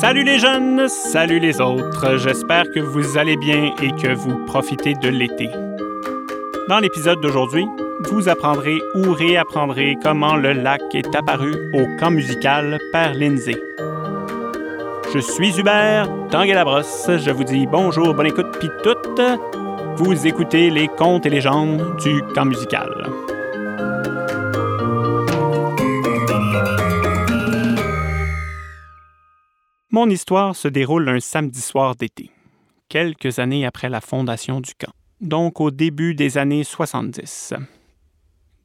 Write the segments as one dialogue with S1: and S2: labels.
S1: Salut les jeunes, salut les autres. J'espère que vous allez bien et que vous profitez de l'été. Dans l'épisode d'aujourd'hui, vous apprendrez ou réapprendrez comment le lac est apparu au camp musical Père Lindsay. Je suis Hubert, Tanguay Labrosse. Je vous dis bonjour, bonne écoute, pis toutes. Vous écoutez les contes et légendes du camp musical. Mon histoire se déroule un samedi soir d'été, quelques années après la fondation du camp, donc au début des années 70.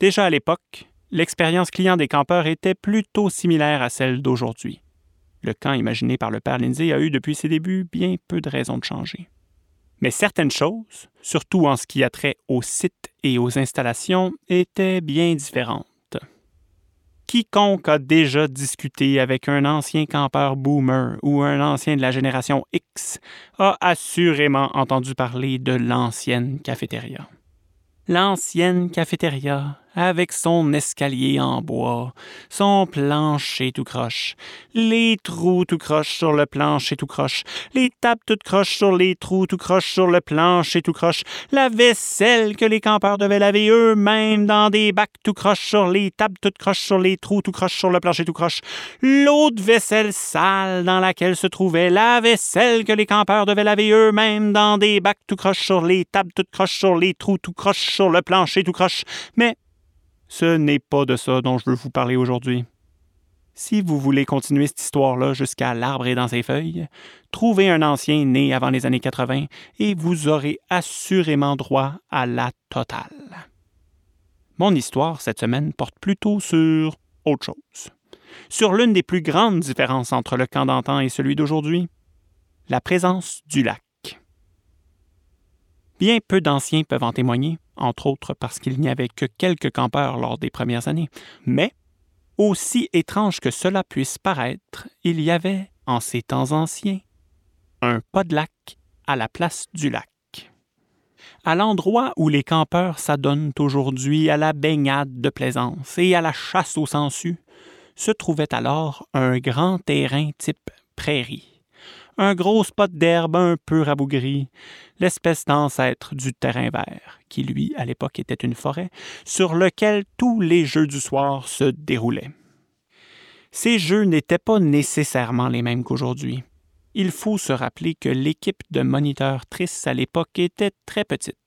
S1: Déjà à l'époque, l'expérience client des campeurs était plutôt similaire à celle d'aujourd'hui. Le camp imaginé par le père Lindsay a eu depuis ses débuts bien peu de raisons de changer. Mais certaines choses, surtout en ce qui a trait aux sites et aux installations, étaient bien différentes quiconque a déjà discuté avec un ancien campeur boomer ou un ancien de la génération X a assurément entendu parler de l'ancienne cafétéria. L'ancienne cafétéria avec son escalier en bois, son plancher tout croche, les trous tout croche sur le plancher tout croche, les tables toutes croches sur les trous tout croche sur le plancher tout croche, la vaisselle que les campeurs devaient laver eux-mêmes dans des bacs tout croche sur les tables toutes croches sur les trous tout croche sur le plancher tout croche, l'autre vaisselle sale dans laquelle se trouvait la vaisselle que les campeurs devaient laver eux-mêmes dans des bacs tout croche sur les tables toutes croches sur les trous tout croche sur le plancher tout croche, mais ce n'est pas de ça dont je veux vous parler aujourd'hui. Si vous voulez continuer cette histoire-là jusqu'à l'arbre et dans ses feuilles, trouvez un ancien né avant les années 80 et vous aurez assurément droit à la totale. Mon histoire cette semaine porte plutôt sur autre chose. Sur l'une des plus grandes différences entre le camp d'antan et celui d'aujourd'hui, la présence du lac. Bien peu d'anciens peuvent en témoigner, entre autres parce qu'il n'y avait que quelques campeurs lors des premières années. Mais, aussi étrange que cela puisse paraître, il y avait, en ces temps anciens, un pas de lac à la place du lac. À l'endroit où les campeurs s'adonnent aujourd'hui à la baignade de plaisance et à la chasse aux sangsues, se trouvait alors un grand terrain type prairie un gros spot d'herbe un peu rabougri, l'espèce d'ancêtre du terrain vert, qui lui, à l'époque, était une forêt, sur lequel tous les jeux du soir se déroulaient. Ces jeux n'étaient pas nécessairement les mêmes qu'aujourd'hui. Il faut se rappeler que l'équipe de moniteurs tristes à l'époque était très petite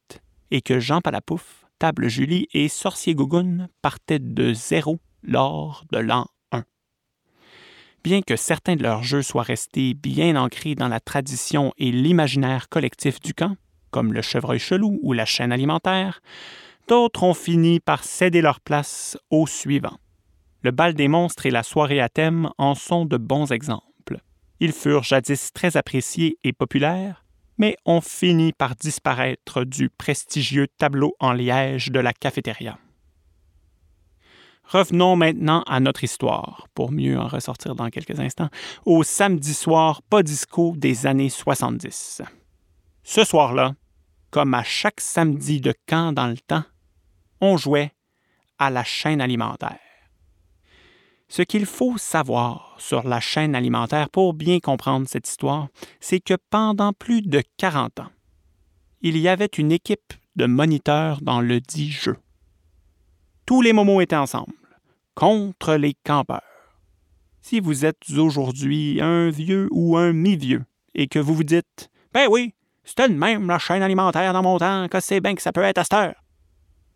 S1: et que Jean Palapouf, Table Julie et Sorcier Gougoun partaient de zéro lors de l'an Bien que certains de leurs jeux soient restés bien ancrés dans la tradition et l'imaginaire collectif du camp, comme le chevreuil chelou ou la chaîne alimentaire, d'autres ont fini par céder leur place au suivant. Le bal des monstres et la soirée à thème en sont de bons exemples. Ils furent jadis très appréciés et populaires, mais ont fini par disparaître du prestigieux tableau en liège de la cafétéria. Revenons maintenant à notre histoire, pour mieux en ressortir dans quelques instants, au samedi soir pas disco des années 70. Ce soir-là, comme à chaque samedi de camp dans le temps, on jouait à la chaîne alimentaire. Ce qu'il faut savoir sur la chaîne alimentaire pour bien comprendre cette histoire, c'est que pendant plus de 40 ans, il y avait une équipe de moniteurs dans le dit jeu tous les momos étaient ensemble, contre les campeurs. Si vous êtes aujourd'hui un vieux ou un mi-vieux et que vous vous dites Ben oui, c'était le même la chaîne alimentaire dans mon temps, que c'est bien que ça peut être à cette heure.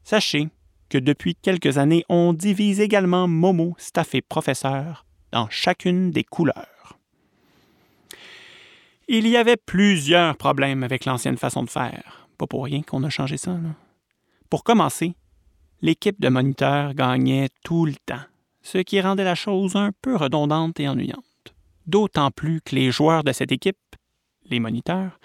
S1: Sachez que depuis quelques années, on divise également Momo, staff et professeur dans chacune des couleurs. Il y avait plusieurs problèmes avec l'ancienne façon de faire. Pas pour rien qu'on a changé ça. Pour commencer, l'équipe de moniteurs gagnait tout le temps, ce qui rendait la chose un peu redondante et ennuyante. D'autant plus que les joueurs de cette équipe, les moniteurs,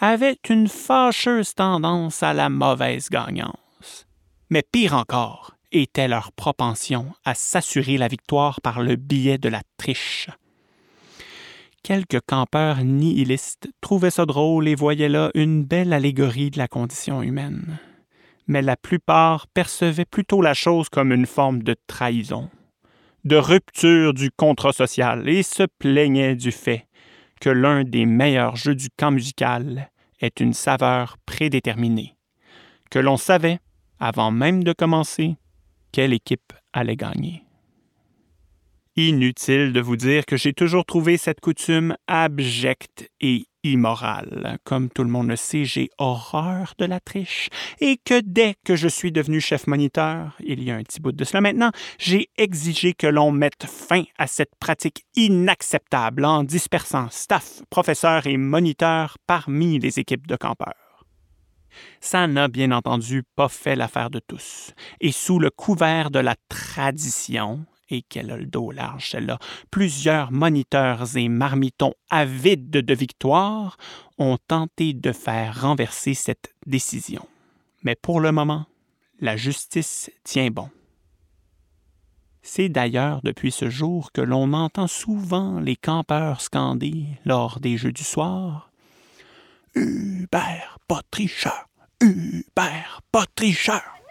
S1: avaient une fâcheuse tendance à la mauvaise gagnance. Mais pire encore était leur propension à s'assurer la victoire par le biais de la triche. Quelques campeurs nihilistes trouvaient ça drôle et voyaient là une belle allégorie de la condition humaine mais la plupart percevaient plutôt la chose comme une forme de trahison, de rupture du contrat social et se plaignaient du fait que l'un des meilleurs jeux du camp musical est une saveur prédéterminée, que l'on savait, avant même de commencer, quelle équipe allait gagner. Inutile de vous dire que j'ai toujours trouvé cette coutume abjecte et immorale. Comme tout le monde le sait, j'ai horreur de la triche et que dès que je suis devenu chef moniteur, il y a un petit bout de cela maintenant, j'ai exigé que l'on mette fin à cette pratique inacceptable en dispersant staff, professeurs et moniteurs parmi les équipes de campeurs. Ça n'a bien entendu pas fait l'affaire de tous, et sous le couvert de la tradition, et qu'elle a le dos large, celle-là. Plusieurs moniteurs et marmitons avides de victoire ont tenté de faire renverser cette décision. Mais pour le moment, la justice tient bon. C'est d'ailleurs depuis ce jour que l'on entend souvent les campeurs scander lors des jeux du soir Hubert, pas tricheur! Hubert, pas tricheur!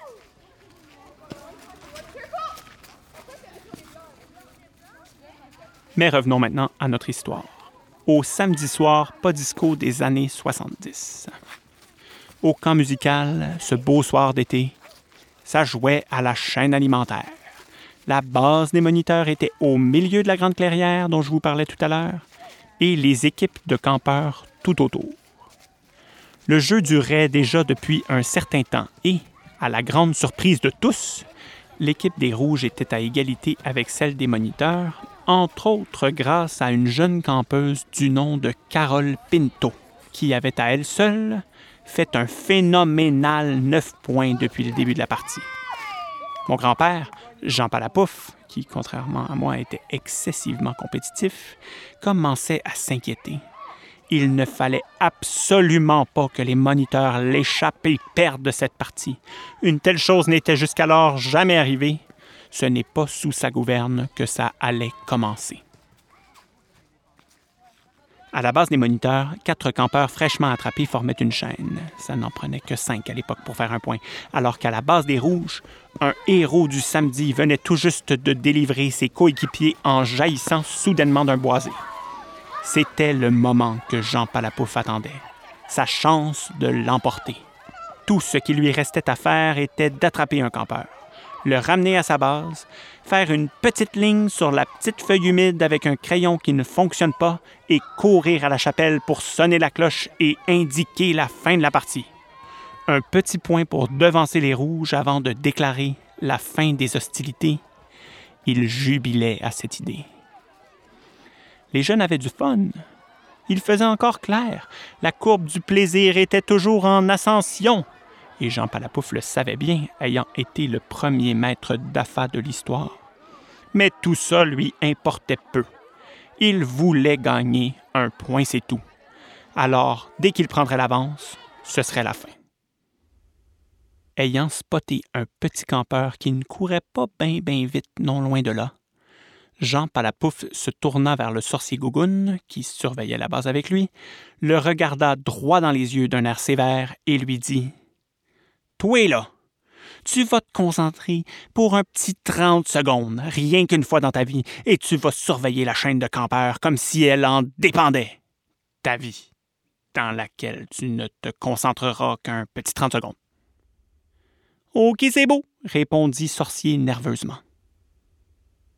S1: Mais revenons maintenant à notre histoire. Au samedi soir, pas disco des années 70. Au camp musical, ce beau soir d'été, ça jouait à la chaîne alimentaire. La base des moniteurs était au milieu de la grande clairière dont je vous parlais tout à l'heure, et les équipes de campeurs tout autour. Le jeu durait déjà depuis un certain temps et, à la grande surprise de tous, l'équipe des Rouges était à égalité avec celle des moniteurs, entre autres grâce à une jeune campeuse du nom de Carole Pinto, qui avait à elle seule fait un phénoménal neuf points depuis le début de la partie. Mon grand-père, Jean Palapouf, qui, contrairement à moi, était excessivement compétitif, commençait à s'inquiéter. Il ne fallait absolument pas que les moniteurs l'échappent et perdent cette partie. Une telle chose n'était jusqu'alors jamais arrivée, ce n'est pas sous sa gouverne que ça allait commencer. À la base des moniteurs, quatre campeurs fraîchement attrapés formaient une chaîne. Ça n'en prenait que cinq à l'époque pour faire un point, alors qu'à la base des rouges, un héros du samedi venait tout juste de délivrer ses coéquipiers en jaillissant soudainement d'un boisé. C'était le moment que Jean Palapouf attendait, sa chance de l'emporter. Tout ce qui lui restait à faire était d'attraper un campeur le ramener à sa base, faire une petite ligne sur la petite feuille humide avec un crayon qui ne fonctionne pas et courir à la chapelle pour sonner la cloche et indiquer la fin de la partie. Un petit point pour devancer les rouges avant de déclarer la fin des hostilités. Il jubilait à cette idée. Les jeunes avaient du fun. Il faisait encore clair. La courbe du plaisir était toujours en ascension et Jean Palapouf le savait bien, ayant été le premier maître d'affaires de l'histoire. Mais tout ça lui importait peu. Il voulait gagner un point, c'est tout. Alors, dès qu'il prendrait l'avance, ce serait la fin. Ayant spoté un petit campeur qui ne courait pas bien bien vite non loin de là, Jean Palapouf se tourna vers le sorcier Gougoun, qui surveillait la base avec lui, le regarda droit dans les yeux d'un air sévère et lui dit toi là, tu vas te concentrer pour un petit 30 secondes, rien qu'une fois dans ta vie, et tu vas surveiller la chaîne de campeurs comme si elle en dépendait. Ta vie, dans laquelle tu ne te concentreras qu'un petit 30 secondes. Ok, c'est beau, répondit Sorcier nerveusement.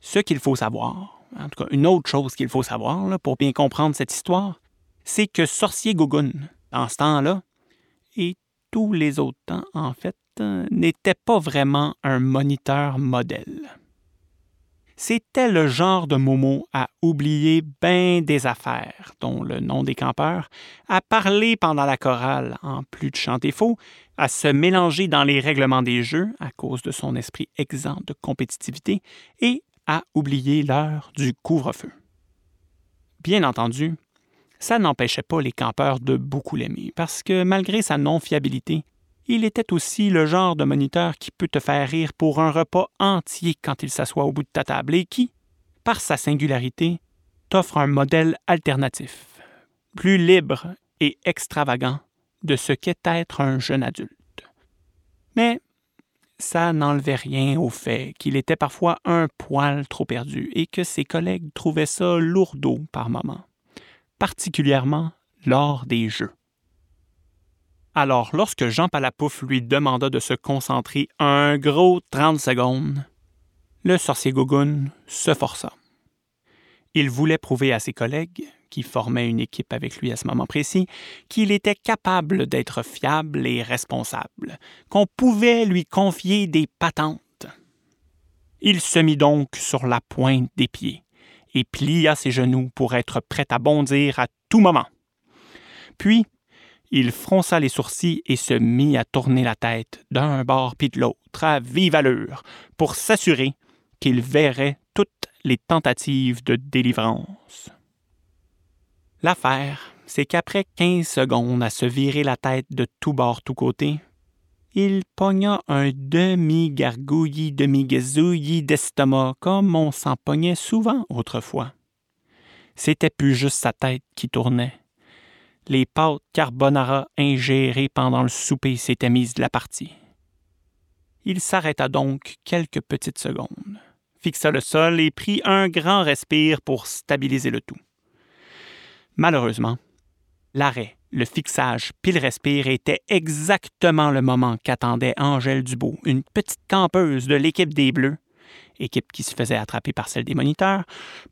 S1: Ce qu'il faut savoir, en tout cas une autre chose qu'il faut savoir pour bien comprendre cette histoire, c'est que Sorcier Gougoun, dans ce temps-là, est tous les autres temps, en fait, n'était pas vraiment un moniteur modèle. C'était le genre de Momo à oublier bien des affaires, dont le nom des campeurs, à parler pendant la chorale en plus de chanter faux, à se mélanger dans les règlements des jeux à cause de son esprit exempt de compétitivité et à oublier l'heure du couvre-feu. Bien entendu, ça n'empêchait pas les campeurs de beaucoup l'aimer, parce que malgré sa non-fiabilité, il était aussi le genre de moniteur qui peut te faire rire pour un repas entier quand il s'assoit au bout de ta table et qui, par sa singularité, t'offre un modèle alternatif, plus libre et extravagant de ce qu'est être un jeune adulte. Mais ça n'enlevait rien au fait qu'il était parfois un poil trop perdu et que ses collègues trouvaient ça lourdeau par moments particulièrement lors des jeux. Alors, lorsque Jean Palapouf lui demanda de se concentrer un gros 30 secondes, le sorcier Gougoun se força. Il voulait prouver à ses collègues, qui formaient une équipe avec lui à ce moment précis, qu'il était capable d'être fiable et responsable, qu'on pouvait lui confier des patentes. Il se mit donc sur la pointe des pieds et plia ses genoux pour être prêt à bondir à tout moment. Puis, il fronça les sourcils et se mit à tourner la tête d'un bord puis de l'autre à vive allure pour s'assurer qu'il verrait toutes les tentatives de délivrance. L'affaire, c'est qu'après quinze secondes à se virer la tête de tous bords, tous côtés, il pogna un demi-gargouillis, demi-gazouillis d'estomac comme on s'en pognait souvent autrefois. C'était plus juste sa tête qui tournait les pâtes carbonara ingérées pendant le souper s'étaient mises de la partie. Il s'arrêta donc quelques petites secondes, fixa le sol et prit un grand respire pour stabiliser le tout. Malheureusement, l'arrêt, le fixage puis le respire était exactement le moment qu'attendait Angèle Dubois, une petite campeuse de l'équipe des Bleus, équipe qui se faisait attraper par celle des moniteurs,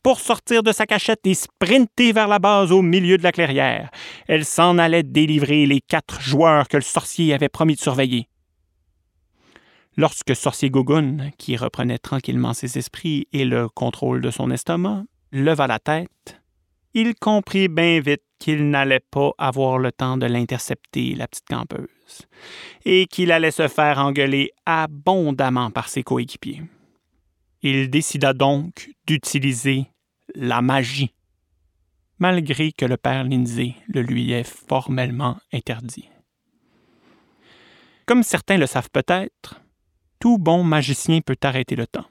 S1: pour sortir de sa cachette et sprinter vers la base au milieu de la clairière. Elle s'en allait délivrer les quatre joueurs que le sorcier avait promis de surveiller. Lorsque Sorcier Gogun, qui reprenait tranquillement ses esprits et le contrôle de son estomac, leva la tête, il comprit bien vite qu'il n'allait pas avoir le temps de l'intercepter, la petite campeuse, et qu'il allait se faire engueuler abondamment par ses coéquipiers. Il décida donc d'utiliser la magie, malgré que le père Lindsay le lui ait formellement interdit. Comme certains le savent peut-être, tout bon magicien peut arrêter le temps.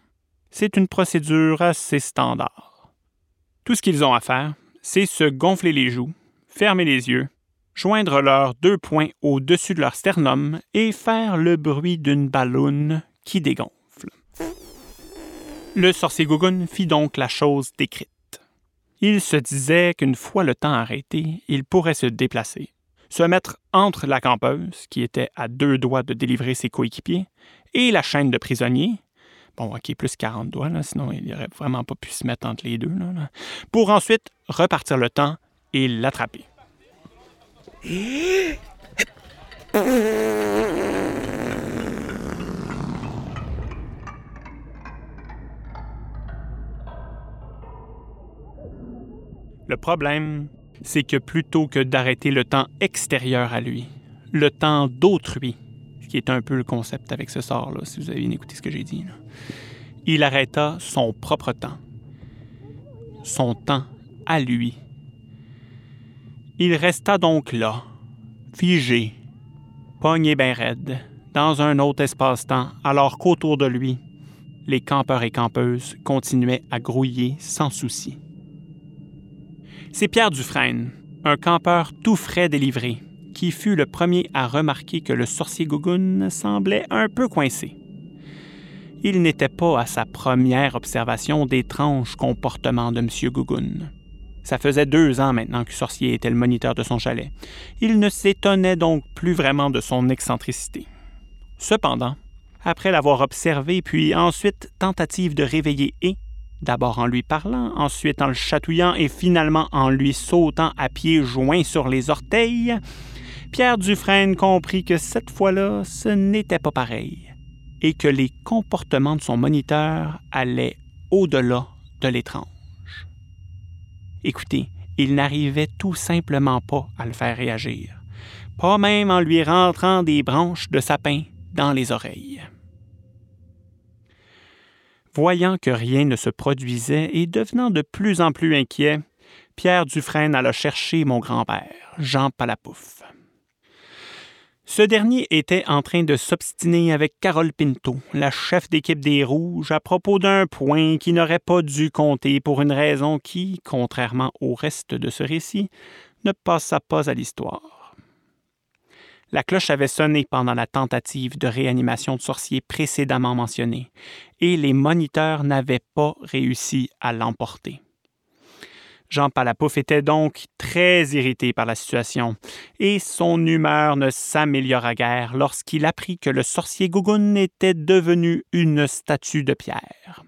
S1: C'est une procédure assez standard. Tout ce qu'ils ont à faire, c'est se gonfler les joues, fermer les yeux, joindre leurs deux poings au-dessus de leur sternum et faire le bruit d'une balloune qui dégonfle. Le sorcier Gougoun fit donc la chose décrite. Il se disait qu'une fois le temps arrêté, il pourrait se déplacer, se mettre entre la campeuse, qui était à deux doigts de délivrer ses coéquipiers, et la chaîne de prisonniers, bon, ok, plus 40 doigts, sinon il n'aurait vraiment pas pu se mettre entre les deux, pour ensuite repartir le temps et l'attraper. Le problème, c'est que plutôt que d'arrêter le temps extérieur à lui, le temps d'autrui, qui est un peu le concept avec ce sort-là, si vous avez bien écouté ce que j'ai dit, il arrêta son propre temps, son temps à lui. Il resta donc là, figé, pogné bien raide, dans un autre espace-temps, alors qu'autour de lui, les campeurs et campeuses continuaient à grouiller sans souci. C'est Pierre Dufresne, un campeur tout frais délivré, qui fut le premier à remarquer que le sorcier Gougoun semblait un peu coincé. Il n'était pas à sa première observation d'étranges comportements de M. Gougoun. Ça faisait deux ans maintenant que Sorcier était le moniteur de son chalet. Il ne s'étonnait donc plus vraiment de son excentricité. Cependant, après l'avoir observé, puis ensuite tentative de réveiller et d'abord en lui parlant, ensuite en le chatouillant et finalement en lui sautant à pieds joints sur les orteils, Pierre Dufresne comprit que cette fois-là, ce n'était pas pareil et que les comportements de son moniteur allaient au-delà de l'étrange. Écoutez, il n'arrivait tout simplement pas à le faire réagir, pas même en lui rentrant des branches de sapin dans les oreilles. Voyant que rien ne se produisait et devenant de plus en plus inquiet, Pierre Dufresne alla chercher mon grand-père, Jean Palapouf. Ce dernier était en train de s'obstiner avec Carole Pinto, la chef d'équipe des Rouges, à propos d'un point qui n'aurait pas dû compter pour une raison qui, contrairement au reste de ce récit, ne passa pas à l'histoire. La cloche avait sonné pendant la tentative de réanimation de sorcier précédemment mentionnée, et les moniteurs n'avaient pas réussi à l'emporter. Jean Palapouf était donc très irrité par la situation, et son humeur ne s'améliora guère lorsqu'il apprit que le sorcier Gougoun était devenu une statue de pierre.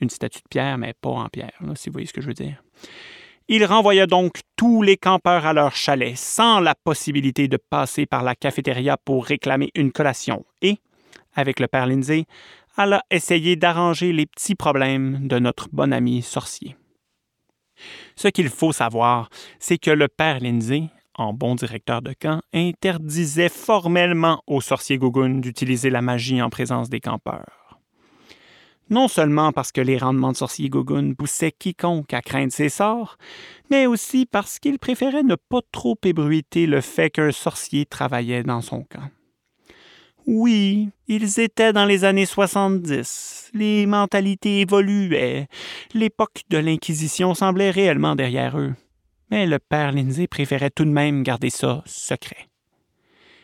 S1: Une statue de pierre, mais pas en pierre, si vous voyez ce que je veux dire. Il renvoya donc tous les campeurs à leur chalet, sans la possibilité de passer par la cafétéria pour réclamer une collation, et, avec le père Lindsay, alla essayer d'arranger les petits problèmes de notre bon ami sorcier. Ce qu'il faut savoir, c'est que le père Lindsay, en bon directeur de camp, interdisait formellement aux sorciers Gougoun d'utiliser la magie en présence des campeurs. Non seulement parce que les rendements de sorciers Gougoun poussaient quiconque à craindre ses sorts, mais aussi parce qu'il préférait ne pas trop ébruiter le fait qu'un sorcier travaillait dans son camp. Oui, ils étaient dans les années 70. Les mentalités évoluaient. L'époque de l'Inquisition semblait réellement derrière eux. Mais le père Lindsay préférait tout de même garder ça secret.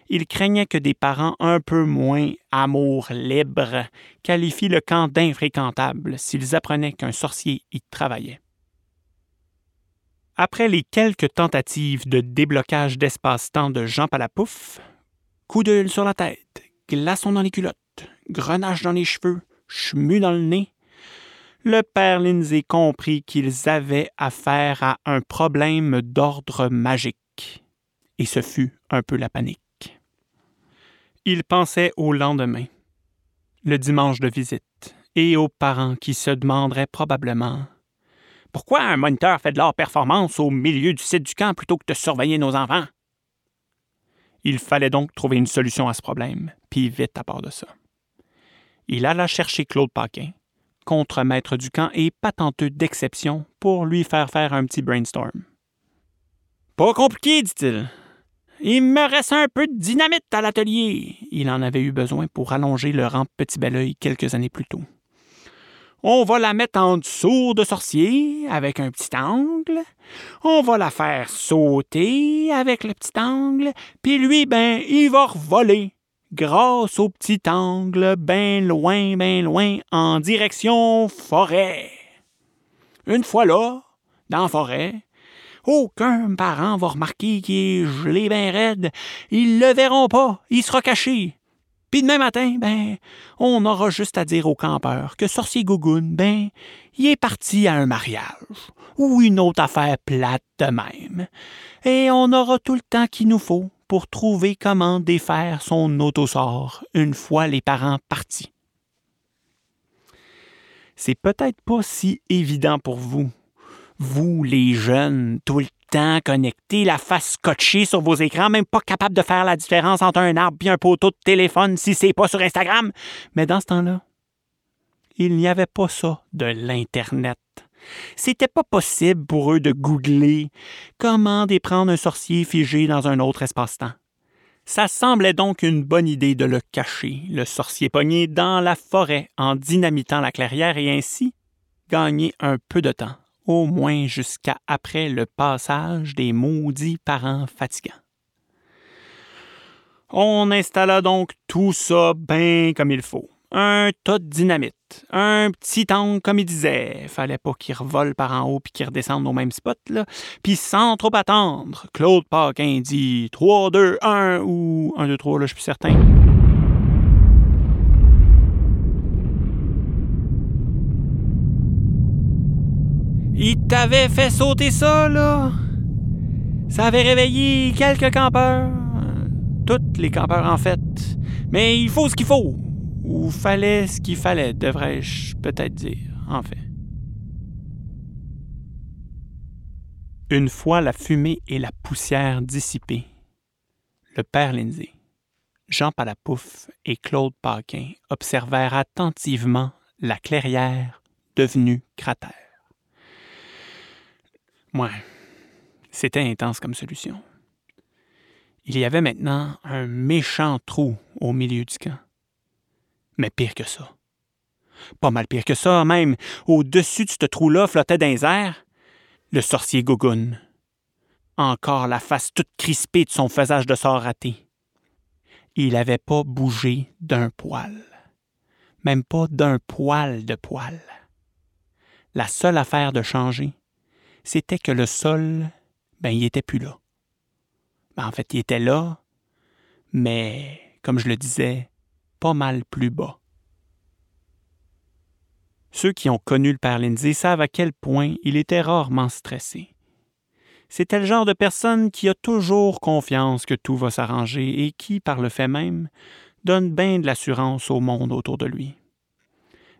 S1: Il craignait que des parents un peu moins amour libre qualifient le camp d'infréquentable s'ils apprenaient qu'un sorcier y travaillait. Après les quelques tentatives de déblocage d'espace-temps de Jean Palapouf, coup d'œil sur la tête, glaçons dans les culottes, grenage dans les cheveux, chemu dans le nez, le père Lindsay comprit qu'ils avaient affaire à un problème d'ordre magique. Et ce fut un peu la panique. Il pensait au lendemain, le dimanche de visite, et aux parents qui se demanderaient probablement Pourquoi un moniteur fait de leur performance au milieu du site du camp plutôt que de surveiller nos enfants? Il fallait donc trouver une solution à ce problème, puis vite à part de ça. Il alla chercher Claude Paquin, contre-maître du camp et patenteux d'exception, pour lui faire faire un petit brainstorm. Pas compliqué, dit-il. Il me reste un peu de dynamite à l'atelier. Il en avait eu besoin pour allonger le rang Petit Belleuil quelques années plus tôt. On va la mettre en dessous de sorcier avec un petit angle. On va la faire sauter avec le petit angle. Puis lui, ben, il va revoler grâce au petit angle, ben loin, ben loin, en direction forêt. Une fois là, dans forêt, aucun parent va remarquer qu'il est gelé bien raide. Ils le verront pas, il sera caché. Puis demain matin, ben, on aura juste à dire aux campeurs que Sorcier Gougoun, ben, il est parti à un mariage ou une autre affaire plate de même. Et on aura tout le temps qu'il nous faut pour trouver comment défaire son autosort une fois les parents partis. C'est peut-être pas si évident pour vous, vous les jeunes, tout le temps connecté, la face scotchée sur vos écrans, même pas capable de faire la différence entre un arbre et un poteau de téléphone si c'est pas sur Instagram. Mais dans ce temps-là, il n'y avait pas ça de l'Internet. C'était pas possible pour eux de googler comment déprendre un sorcier figé dans un autre espace-temps. Ça semblait donc une bonne idée de le cacher, le sorcier pogné dans la forêt en dynamitant la clairière et ainsi gagner un peu de temps au moins jusqu'à après le passage des maudits parents fatigants. On installa donc tout ça bien comme il faut. Un tas de dynamite, un petit angle comme il disait. Fallait pas qu'il revole par en haut puis qu'il redescende au même spot, là. Puis sans trop attendre, Claude Paquin dit 3, 2, 1 ou 1, 2, 3, là, je suis certain. Il t'avait fait sauter ça, là. Ça avait réveillé quelques campeurs. Toutes les campeurs, en fait. Mais il faut ce qu'il faut. Ou fallait ce qu'il fallait, devrais-je peut-être dire, en fait. Une fois la fumée et la poussière dissipées, le père Lindsay, Jean Palapouf et Claude Paquin observèrent attentivement la clairière devenue cratère. Ouais, c'était intense comme solution. Il y avait maintenant un méchant trou au milieu du camp. Mais pire que ça. Pas mal pire que ça, même. Au-dessus de ce trou-là flottait dans les le sorcier Gougoun. Encore la face toute crispée de son faisage de sort raté. Il n'avait pas bougé d'un poil. Même pas d'un poil de poil. La seule affaire de changer, c'était que le sol, ben, il était plus là. Ben, en fait, il était là, mais, comme je le disais, pas mal plus bas. Ceux qui ont connu le père Lindsay savent à quel point il était rarement stressé. C'était le genre de personne qui a toujours confiance que tout va s'arranger et qui, par le fait même, donne bien de l'assurance au monde autour de lui.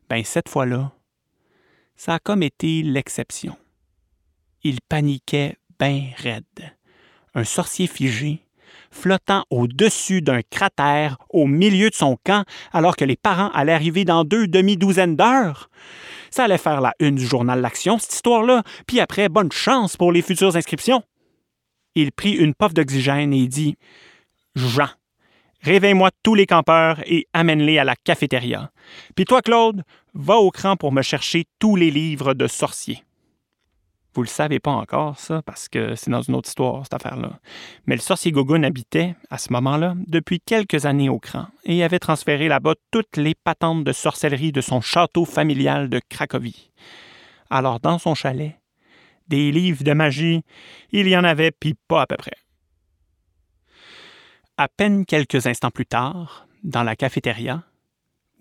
S1: Ben cette fois-là, ça a comme été l'exception. Il paniquait bien raide. Un sorcier figé, flottant au-dessus d'un cratère au milieu de son camp alors que les parents allaient arriver dans deux demi-douzaines d'heures. Ça allait faire la une du journal L'Action, cette histoire-là, puis après, bonne chance pour les futures inscriptions. Il prit une puff d'oxygène et dit Jean, réveille-moi tous les campeurs et amène-les à la cafétéria. Puis toi, Claude, va au cran pour me chercher tous les livres de sorciers. Vous le savez pas encore, ça, parce que c'est dans une autre histoire, cette affaire-là. Mais le sorcier Gogun habitait, à ce moment-là, depuis quelques années au cran et avait transféré là-bas toutes les patentes de sorcellerie de son château familial de Cracovie. Alors, dans son chalet, des livres de magie, il y en avait, puis pas à peu près. À peine quelques instants plus tard, dans la cafétéria,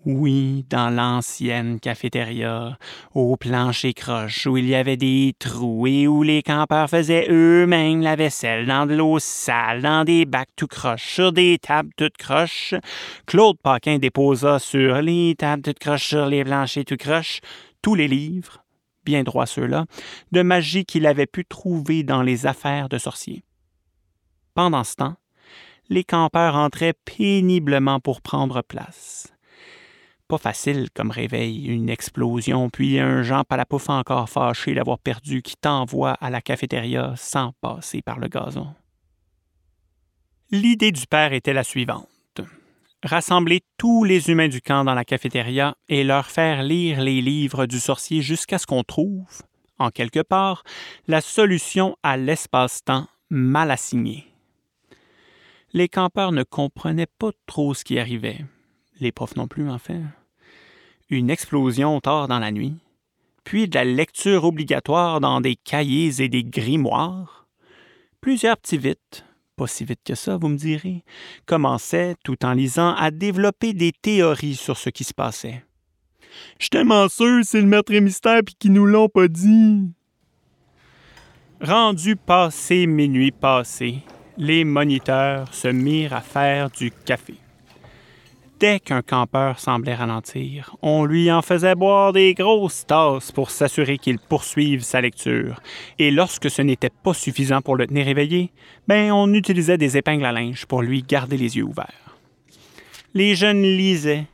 S1: oui, dans l'ancienne cafétéria, au plancher croche, où il y avait des trous et où les campeurs faisaient eux-mêmes la vaisselle dans de l'eau sale, dans des bacs tout croches, sur des tables toutes croches, Claude Paquin déposa sur les tables toutes croches, sur les planchers tout croches, tous les livres, bien droits ceux-là, de magie qu'il avait pu trouver dans les affaires de sorciers. Pendant ce temps, les campeurs entraient péniblement pour prendre place pas facile comme réveil, une explosion, puis un Jean Palapouf encore fâché d'avoir perdu qui t'envoie à la cafétéria sans passer par le gazon. L'idée du père était la suivante. Rassembler tous les humains du camp dans la cafétéria et leur faire lire les livres du sorcier jusqu'à ce qu'on trouve, en quelque part, la solution à l'espace-temps mal assigné. Les campeurs ne comprenaient pas trop ce qui arrivait les profs non plus en fait, une explosion tard dans la nuit, puis de la lecture obligatoire dans des cahiers et des grimoires. Plusieurs petits vite, pas si vite que ça, vous me direz, commençaient, tout en lisant, à développer des théories sur ce qui se passait. Je tellement sûr c'est le maître mystère puis qu'ils nous l'ont pas dit. Rendu passé minuit passé, les moniteurs se mirent à faire du café dès qu'un campeur semblait ralentir, on lui en faisait boire des grosses tasses pour s'assurer qu'il poursuive sa lecture. Et lorsque ce n'était pas suffisant pour le tenir éveillé, ben on utilisait des épingles à linge pour lui garder les yeux ouverts. Les jeunes lisaient,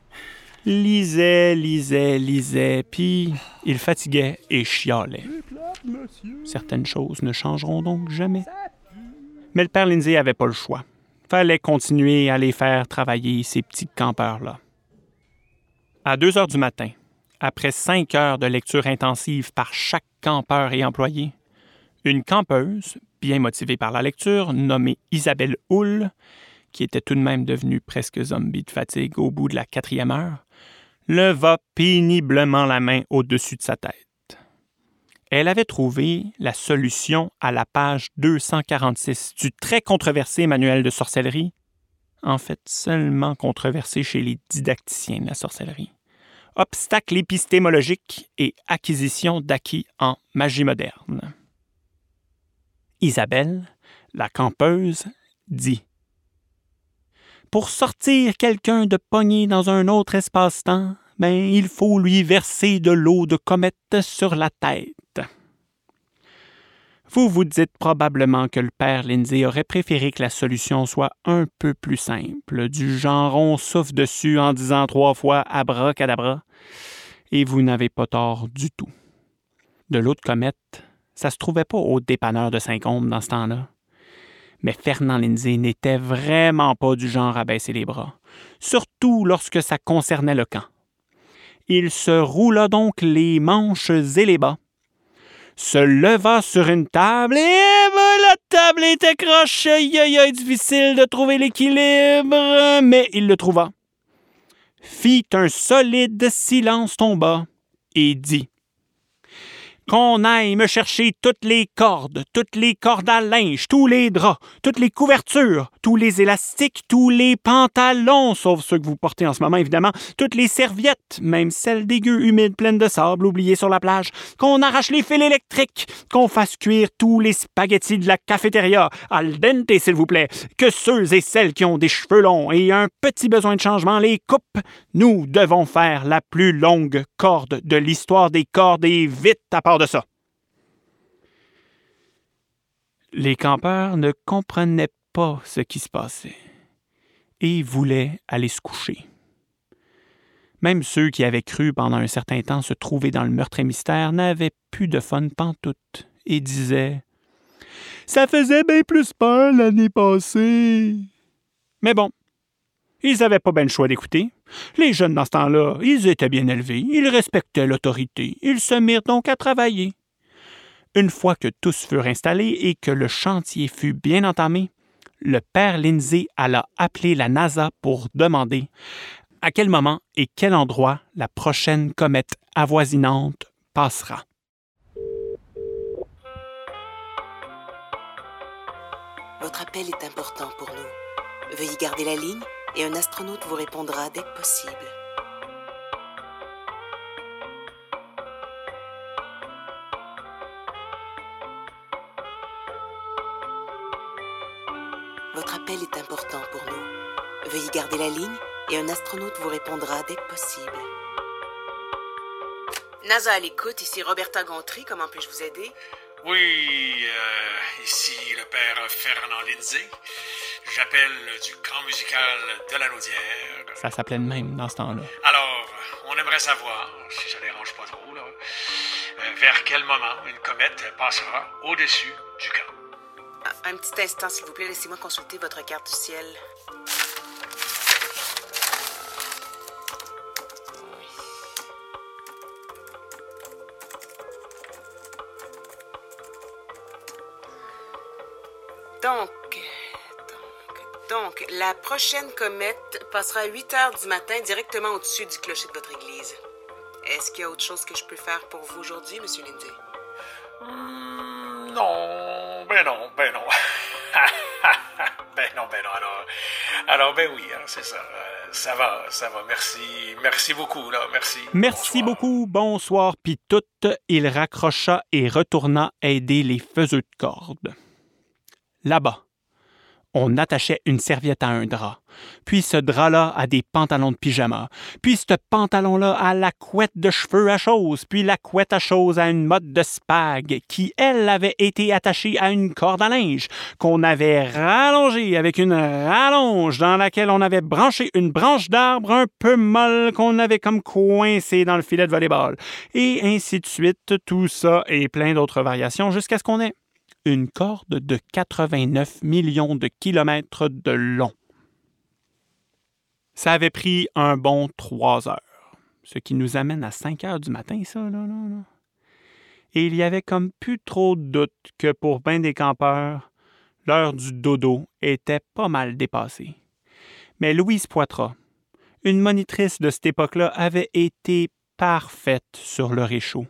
S1: lisaient, lisaient, lisaient, puis ils fatiguaient et chialaient. Certaines choses ne changeront donc jamais. Mais le père Lindsay n'avait pas le choix fallait continuer à les faire travailler, ces petits campeurs-là. À 2 heures du matin, après cinq heures de lecture intensive par chaque campeur et employé, une campeuse, bien motivée par la lecture, nommée Isabelle Hull, qui était tout de même devenue presque zombie de fatigue au bout de la quatrième heure, leva péniblement la main au-dessus de sa tête. Elle avait trouvé la solution à la page 246 du très controversé manuel de sorcellerie, en fait seulement controversé chez les didacticiens de la sorcellerie. Obstacles épistémologiques et acquisition d'acquis en magie moderne. Isabelle, la campeuse, dit Pour sortir quelqu'un de pogné dans un autre espace-temps, ben, il faut lui verser de l'eau de comète sur la tête. Vous vous dites probablement que le père Lindsay aurait préféré que la solution soit un peu plus simple, du genre on souffle dessus en disant trois fois abracadabra, et vous n'avez pas tort du tout. De l'eau de comète, ça se trouvait pas au dépanneur de Saint-Combe dans ce temps-là. Mais Fernand Lindsay n'était vraiment pas du genre à baisser les bras, surtout lorsque ça concernait le camp. Il se roula donc les manches et les bas, se leva sur une table et la table était croche. Aïe, difficile de trouver l'équilibre, mais il le trouva. Fit un solide silence tomba et dit qu'on aille me chercher toutes les cordes, toutes les cordes à linge, tous les draps, toutes les couvertures, tous les élastiques, tous les pantalons, sauf ceux que vous portez en ce moment évidemment, toutes les serviettes, même celles dégueu humides pleines de sable oubliées sur la plage, qu'on arrache les fils électriques, qu'on fasse cuire tous les spaghettis de la cafétéria, al dente s'il vous plaît, que ceux et celles qui ont des cheveux longs et un petit besoin de changement les coupent. Nous devons faire la plus longue corde de l'histoire des cordes et vite à part de ça. Les campeurs ne comprenaient ce qui se passait et voulaient aller se coucher. Même ceux qui avaient cru pendant un certain temps se trouver dans le meurtre et mystère n'avaient plus de fun pantoute et disaient Ça faisait bien plus peur l'année passée. Mais bon, ils n'avaient pas bien le choix d'écouter. Les jeunes dans ce temps-là, ils étaient bien élevés, ils respectaient l'autorité, ils se mirent donc à travailler. Une fois que tous furent installés et que le chantier fut bien entamé, le père Lindsay alla appeler la NASA pour demander à quel moment et quel endroit la prochaine comète avoisinante passera.
S2: Votre appel est important pour nous. Veuillez garder la ligne et un astronaute vous répondra dès que possible. Votre appel est important pour nous. Veuillez garder la ligne et un astronaute vous répondra dès que possible. NASA à l'écoute, ici Roberta Gontry, comment puis-je vous aider?
S3: Oui, euh, ici le père Fernand Lindsay. J'appelle du Grand Musical de la Naudière.
S1: Ça s'appelait de même dans ce temps-là.
S3: Alors, on aimerait savoir, si ça dérange pas trop, là, euh, vers quel moment une comète passera au-dessus du camp.
S2: Un petit instant, s'il vous plaît, laissez-moi consulter votre carte du ciel. Donc, donc, la prochaine comète passera à 8 heures du matin directement au-dessus du clocher de votre église. Est-ce qu'il y a autre chose que je peux faire pour vous aujourd'hui, Monsieur Lindsay?
S3: Hmm, non, ben non, ben non. ben non, ben non. Alors, alors ben oui, hein, c'est ça. Euh, ça va, ça va. Merci, merci beaucoup, là. Merci.
S1: Merci
S3: Bonsoir.
S1: beaucoup, bonsoir, puis tout, il raccrocha et retourna aider les faiseux de cordes. Là-bas, on attachait une serviette à un drap, puis ce drap-là à des pantalons de pyjama, puis ce pantalon-là à la couette de cheveux à chose, puis la couette à chose à une mode de spag qui, elle, avait été attachée à une corde à linge qu'on avait rallongée avec une rallonge dans laquelle on avait branché une branche d'arbre un peu molle qu'on avait comme coincée dans le filet de volleyball. Et ainsi de suite, tout ça et plein d'autres variations jusqu'à ce qu'on ait une corde de 89 millions de kilomètres de long. Ça avait pris un bon trois heures, ce qui nous amène à 5 heures du matin, ça, là, là, là. Et il y avait comme plus trop de doute que pour bien des campeurs, l'heure du dodo était pas mal dépassée. Mais Louise Poitras, une monitrice de cette époque-là, avait été parfaite sur le réchaud,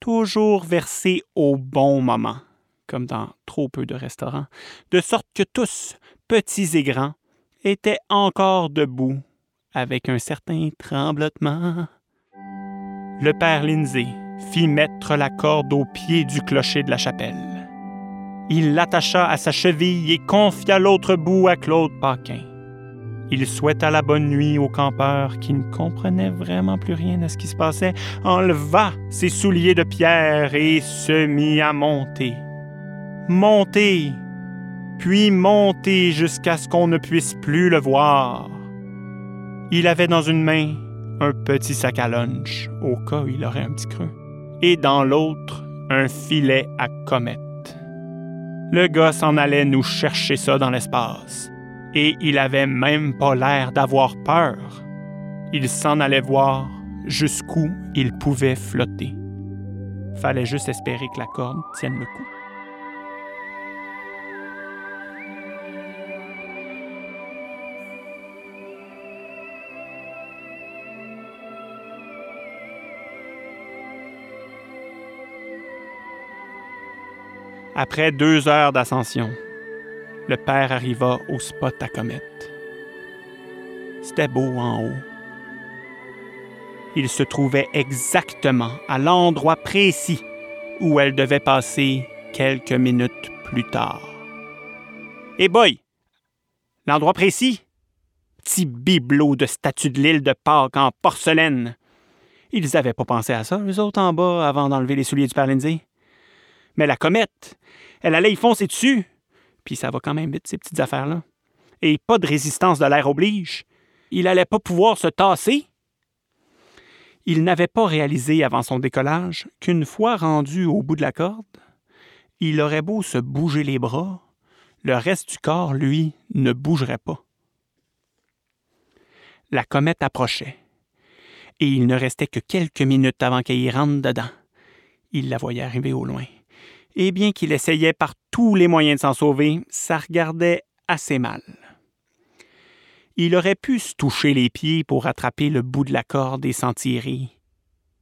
S1: toujours versée au bon moment comme dans trop peu de restaurants, de sorte que tous, petits et grands, étaient encore debout, avec un certain tremblotement. Le père Lindsay fit mettre la corde au pied du clocher de la chapelle. Il l'attacha à sa cheville et confia l'autre bout à Claude Paquin. Il souhaita la bonne nuit au campeur qui ne comprenait vraiment plus rien à ce qui se passait, enleva ses souliers de pierre et se mit à monter monter, puis monter jusqu'à ce qu'on ne puisse plus le voir. Il avait dans une main un petit sac à lunch, au cas où il aurait un petit creux, et dans l'autre, un filet à comète. Le gars s'en allait nous chercher ça dans l'espace, et il avait même pas l'air d'avoir peur. Il s'en allait voir jusqu'où il pouvait flotter. Fallait juste espérer que la corde tienne le coup. Après deux heures d'ascension, le père arriva au spot à comète. C'était beau en haut. Il se trouvait exactement à l'endroit précis où elle devait passer quelques minutes plus tard. Et boy! L'endroit précis? Petit bibelot de statue de l'île de Pâques en porcelaine. Ils n'avaient pas pensé à ça, eux autres en bas, avant d'enlever les souliers du Père Lindsay. Mais la comète, elle allait y foncer dessus. Puis ça va quand même vite, ces petites affaires-là. Et pas de résistance de l'air oblige. Il allait pas pouvoir se tasser. Il n'avait pas réalisé avant son décollage qu'une fois rendu au bout de la corde, il aurait beau se bouger les bras, le reste du corps, lui, ne bougerait pas. La comète approchait, et il ne restait que quelques minutes avant qu'elle y rentre dedans. Il la voyait arriver au loin. Et bien qu'il essayait par tous les moyens de s'en sauver, ça regardait assez mal. Il aurait pu se toucher les pieds pour attraper le bout de la corde et s'en tirer.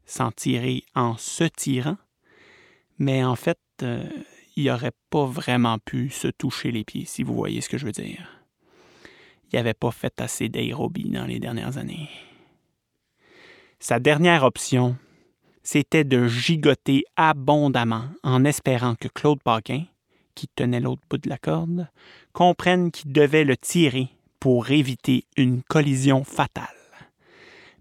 S1: S'en tirer en se tirant. Mais en fait, euh, il n'aurait pas vraiment pu se toucher les pieds, si vous voyez ce que je veux dire. Il n'avait pas fait assez d'aérobie dans les dernières années. Sa dernière option, c'était de gigoter abondamment en espérant que Claude Paquin, qui tenait l'autre bout de la corde, comprenne qu'il devait le tirer pour éviter une collision fatale.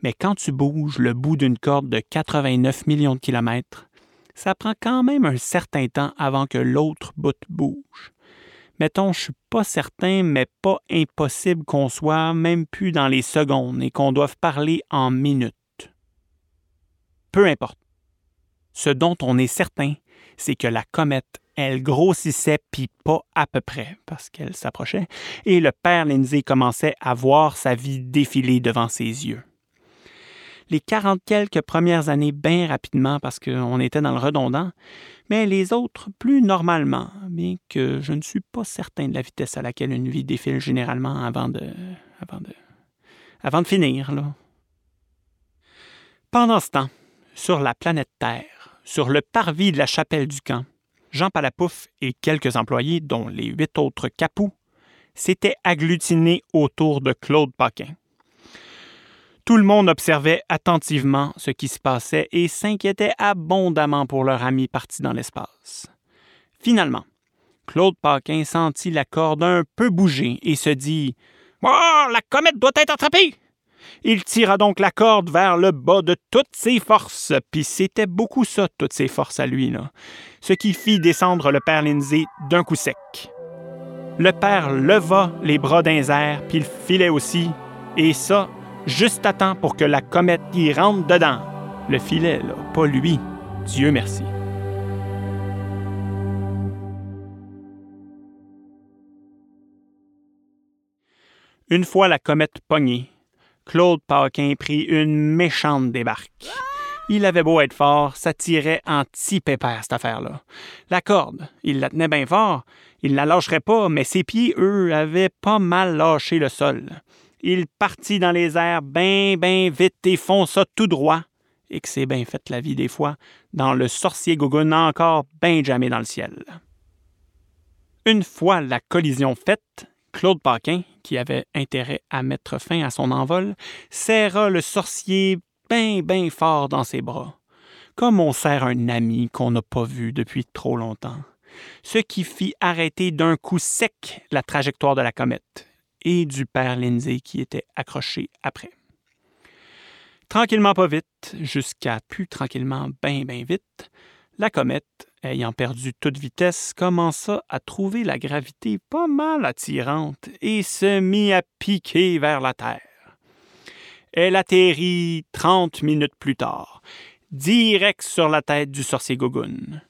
S1: Mais quand tu bouges le bout d'une corde de 89 millions de kilomètres, ça prend quand même un certain temps avant que l'autre bout bouge. Mettons, je suis pas certain, mais pas impossible qu'on soit même plus dans les secondes et qu'on doive parler en minutes. Peu importe. Ce dont on est certain, c'est que la comète, elle grossissait puis pas à peu près, parce qu'elle s'approchait, et le père Lindsay commençait à voir sa vie défiler devant ses yeux les quarante quelques premières années bien rapidement parce qu'on était dans le redondant, mais les autres plus normalement, bien que je ne suis pas certain de la vitesse à laquelle une vie défile généralement avant de. avant de. avant de finir, là. Pendant ce temps, sur la planète Terre, sur le parvis de la chapelle du camp, Jean Palapouf et quelques employés, dont les huit autres capous, s'étaient agglutinés autour de Claude Paquin. Tout le monde observait attentivement ce qui se passait et s'inquiétait abondamment pour leur ami parti dans l'espace. Finalement, Claude Paquin sentit la corde un peu bouger et se dit Oh, la comète doit être attrapée Il tira donc la corde vers le bas de toutes ses forces, puis c'était beaucoup ça, toutes ses forces à lui, là. ce qui fit descendre le père Lindsay d'un coup sec. Le père leva les bras d'un air, puis il filait aussi, et ça, juste à temps pour que la comète y rentre dedans. Le filet, là, pas lui. Dieu merci. Une fois la comète pognée, Claude Paquin prit une méchante débarque. Il avait beau être fort, ça tirait anti-pépère, cette affaire-là. La corde, il la tenait bien fort, il ne la lâcherait pas, mais ses pieds, eux, avaient pas mal lâché le sol. Il partit dans les airs bien, bien vite et fonça tout droit, et que c'est bien fait la vie des fois, dans le sorcier Gougoun encore bien jamais dans le ciel. Une fois la collision faite, Claude Paquin, qui avait intérêt à mettre fin à son envol, serra le sorcier bien, bien fort dans ses bras, comme on serre un ami qu'on n'a pas vu depuis trop longtemps, ce qui fit arrêter d'un coup sec la trajectoire de la comète, et du père Lindsay qui était accroché après. Tranquillement pas vite, jusqu'à plus tranquillement bien bien vite, la comète, ayant perdu toute vitesse, commença à trouver la gravité pas mal attirante et se mit à piquer vers la Terre. Elle atterrit trente minutes plus tard, direct sur la tête du sorcier Gogun.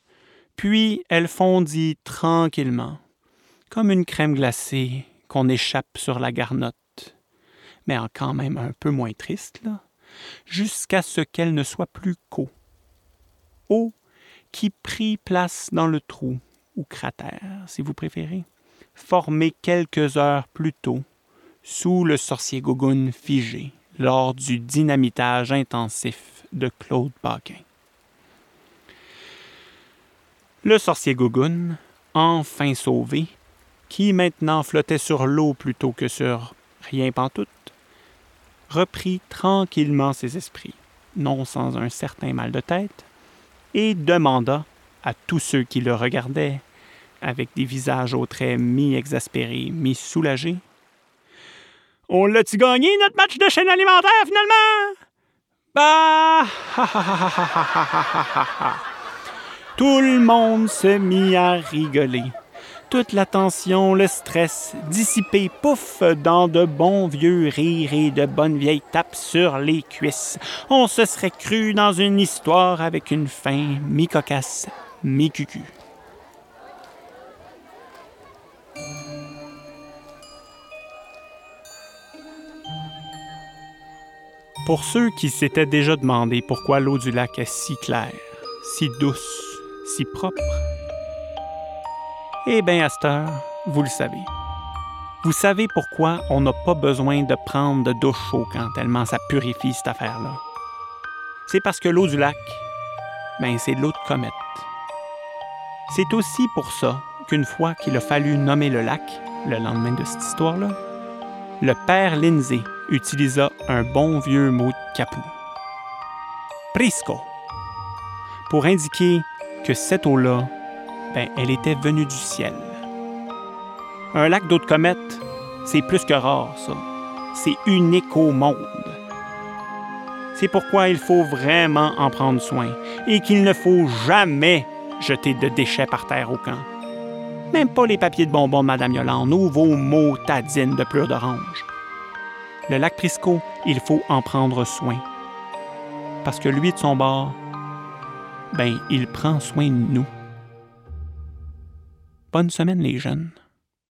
S1: Puis elle fondit tranquillement, comme une crème glacée qu'on échappe sur la garnotte, mais en quand même un peu moins triste, jusqu'à ce qu'elle ne soit plus qu'eau. Eau qui prit place dans le trou, ou cratère, si vous préférez, formé quelques heures plus tôt, sous le sorcier Gogun figé, lors du dynamitage intensif de Claude Paquin. Le sorcier Gogun enfin sauvé, qui maintenant flottait sur l'eau plutôt que sur rien pantoute, reprit tranquillement ses esprits, non sans un certain mal de tête, et demanda à tous ceux qui le regardaient, avec des visages aux traits mi-exaspérés, mi-soulagés, On l'a-tu gagné, notre match de chaîne alimentaire, finalement? Bah! Tout le monde se mit à rigoler. Toute la tension, le stress, dissipé, pouf, dans de bons vieux rires et de bonnes vieilles tapes sur les cuisses. On se serait cru dans une histoire avec une fin mi-cocasse, mi-cucu. Pour ceux qui s'étaient déjà demandé pourquoi l'eau du lac est si claire, si douce, si propre, eh bien, à cette heure, vous le savez. Vous savez pourquoi on n'a pas besoin de prendre de douche chaud quand tellement ça purifie cette affaire-là. C'est parce que l'eau du lac, ben c'est de l'eau de comète. C'est aussi pour ça qu'une fois qu'il a fallu nommer le lac, le lendemain de cette histoire-là, le père Lindsay utilisa un bon vieux mot de capou. Prisco. Pour indiquer que cette eau-là, elle était venue du ciel. Un lac d'eau de comète, c'est plus que rare, ça. C'est unique au monde. C'est pourquoi il faut vraiment en prendre soin et qu'il ne faut jamais jeter de déchets par terre au camp. Même pas les papiers de bonbons de Madame Yolande ou vos motadines de pleurs d'orange. Le lac Prisco, il faut en prendre soin. Parce que lui, de son bord, ben, il prend soin de nous. Bonne semaine, les jeunes.